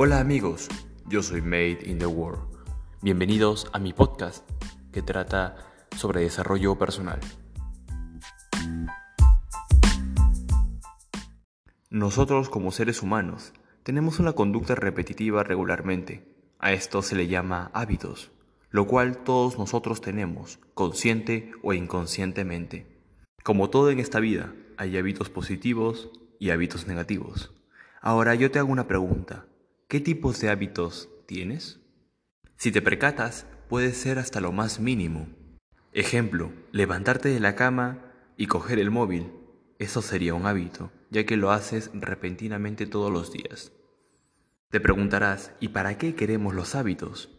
Hola amigos, yo soy Made in the World. Bienvenidos a mi podcast que trata sobre desarrollo personal. Nosotros como seres humanos tenemos una conducta repetitiva regularmente. A esto se le llama hábitos, lo cual todos nosotros tenemos, consciente o inconscientemente. Como todo en esta vida, hay hábitos positivos y hábitos negativos. Ahora yo te hago una pregunta. ¿Qué tipos de hábitos tienes? Si te percatas, puede ser hasta lo más mínimo. Ejemplo, levantarte de la cama y coger el móvil. Eso sería un hábito, ya que lo haces repentinamente todos los días. Te preguntarás, ¿y para qué queremos los hábitos?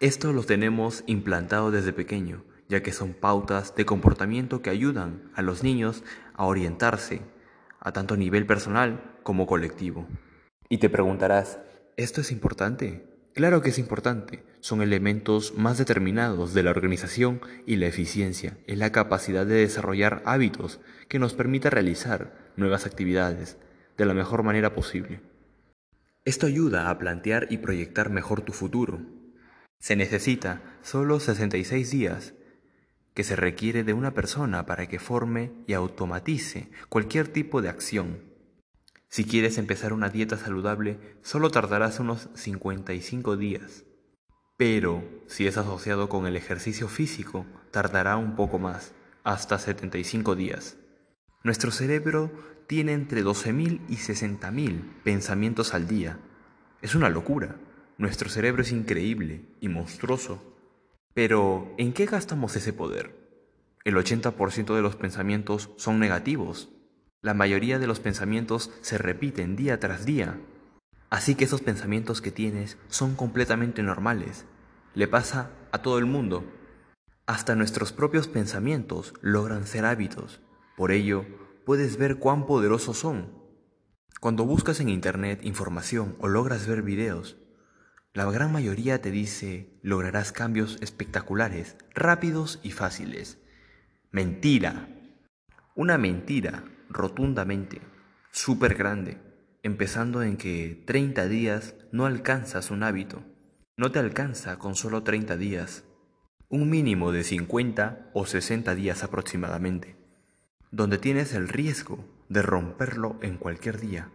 Esto los tenemos implantado desde pequeño, ya que son pautas de comportamiento que ayudan a los niños a orientarse, a tanto nivel personal como colectivo. Y te preguntarás, ¿esto es importante? Claro que es importante. Son elementos más determinados de la organización y la eficiencia. Es la capacidad de desarrollar hábitos que nos permita realizar nuevas actividades de la mejor manera posible. Esto ayuda a plantear y proyectar mejor tu futuro. Se necesita solo 66 días que se requiere de una persona para que forme y automatice cualquier tipo de acción si quieres empezar una dieta saludable, solo tardarás unos 55 días. Pero si es asociado con el ejercicio físico, tardará un poco más, hasta 75 días. Nuestro cerebro tiene entre 12.000 y 60.000 pensamientos al día. Es una locura. Nuestro cerebro es increíble y monstruoso. Pero, ¿en qué gastamos ese poder? El 80% de los pensamientos son negativos la mayoría de los pensamientos se repiten día tras día. Así que esos pensamientos que tienes son completamente normales. Le pasa a todo el mundo. Hasta nuestros propios pensamientos logran ser hábitos. Por ello, puedes ver cuán poderosos son. Cuando buscas en Internet información o logras ver videos, la gran mayoría te dice lograrás cambios espectaculares, rápidos y fáciles. Mentira. Una mentira rotundamente, súper grande, empezando en que 30 días no alcanzas un hábito, no te alcanza con solo 30 días, un mínimo de 50 o 60 días aproximadamente, donde tienes el riesgo de romperlo en cualquier día.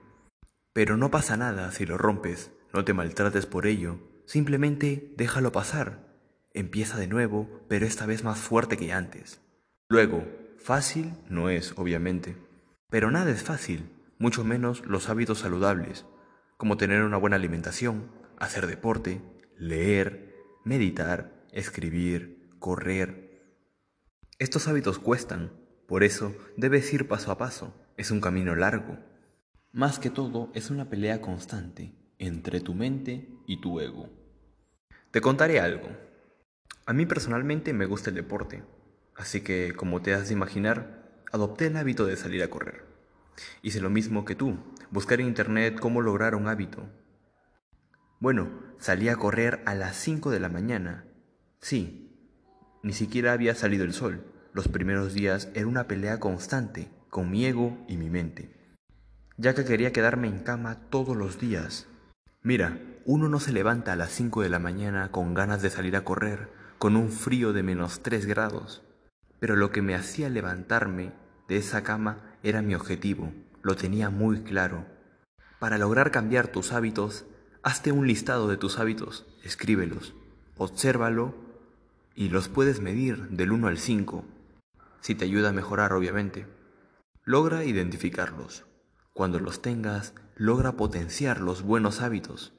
Pero no pasa nada si lo rompes, no te maltrates por ello, simplemente déjalo pasar. Empieza de nuevo, pero esta vez más fuerte que antes. Luego, fácil no es, obviamente. Pero nada es fácil, mucho menos los hábitos saludables, como tener una buena alimentación, hacer deporte, leer, meditar, escribir, correr. Estos hábitos cuestan, por eso debes ir paso a paso, es un camino largo. Más que todo, es una pelea constante entre tu mente y tu ego. Te contaré algo. A mí personalmente me gusta el deporte, así que, como te has de imaginar, adopté el hábito de salir a correr. Hice lo mismo que tú, buscar en internet cómo lograr un hábito. Bueno, salí a correr a las 5 de la mañana. Sí, ni siquiera había salido el sol. Los primeros días era una pelea constante con mi ego y mi mente, ya que quería quedarme en cama todos los días. Mira, uno no se levanta a las 5 de la mañana con ganas de salir a correr, con un frío de menos 3 grados, pero lo que me hacía levantarme de esa cama era mi objetivo, lo tenía muy claro. Para lograr cambiar tus hábitos, hazte un listado de tus hábitos, escríbelos, obsérvalo y los puedes medir del 1 al 5, si te ayuda a mejorar obviamente. Logra identificarlos. Cuando los tengas, logra potenciar los buenos hábitos,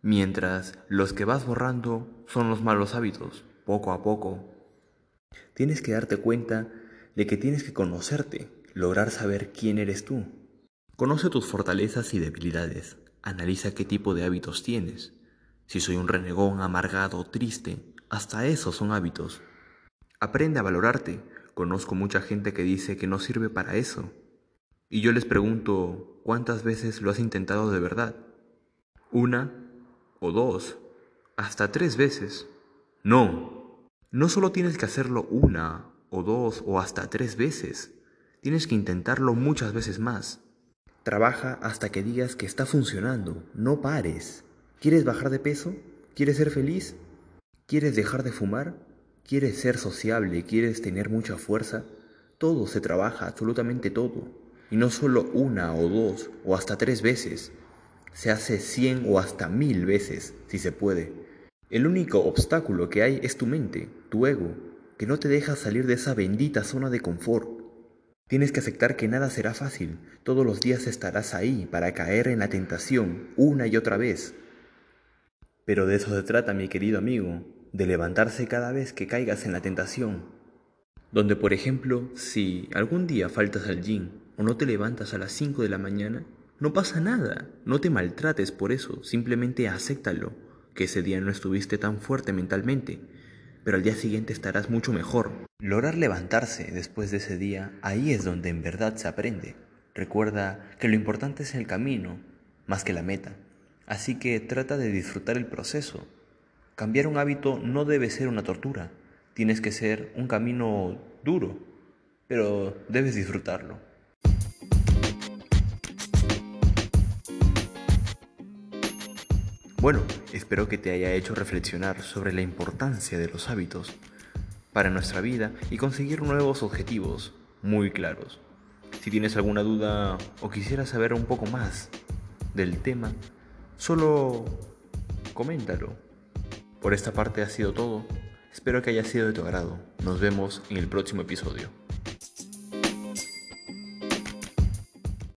mientras los que vas borrando son los malos hábitos, poco a poco. Tienes que darte cuenta de que tienes que conocerte, lograr saber quién eres tú. Conoce tus fortalezas y debilidades, analiza qué tipo de hábitos tienes. Si soy un renegón, amargado, triste, hasta esos son hábitos. Aprende a valorarte. Conozco mucha gente que dice que no sirve para eso. Y yo les pregunto, ¿cuántas veces lo has intentado de verdad? ¿Una? ¿O dos? ¿Hasta tres veces? No. No solo tienes que hacerlo una o dos o hasta tres veces. Tienes que intentarlo muchas veces más. Trabaja hasta que digas que está funcionando, no pares. ¿Quieres bajar de peso? ¿Quieres ser feliz? ¿Quieres dejar de fumar? ¿Quieres ser sociable? ¿Quieres tener mucha fuerza? Todo se trabaja, absolutamente todo. Y no solo una o dos o hasta tres veces. Se hace cien o hasta mil veces, si se puede. El único obstáculo que hay es tu mente, tu ego, que no te deja salir de esa bendita zona de confort. Tienes que aceptar que nada será fácil. Todos los días estarás ahí para caer en la tentación una y otra vez. Pero de eso se trata, mi querido amigo, de levantarse cada vez que caigas en la tentación. Donde, por ejemplo, si algún día faltas al gym o no te levantas a las 5 de la mañana, no pasa nada, no te maltrates por eso, simplemente acéptalo, que ese día no estuviste tan fuerte mentalmente pero al día siguiente estarás mucho mejor. Lograr levantarse después de ese día, ahí es donde en verdad se aprende. Recuerda que lo importante es el camino, más que la meta. Así que trata de disfrutar el proceso. Cambiar un hábito no debe ser una tortura. Tienes que ser un camino duro, pero debes disfrutarlo. Bueno, espero que te haya hecho reflexionar sobre la importancia de los hábitos para nuestra vida y conseguir nuevos objetivos muy claros. Si tienes alguna duda o quisieras saber un poco más del tema, solo coméntalo. Por esta parte ha sido todo. Espero que haya sido de tu agrado. Nos vemos en el próximo episodio.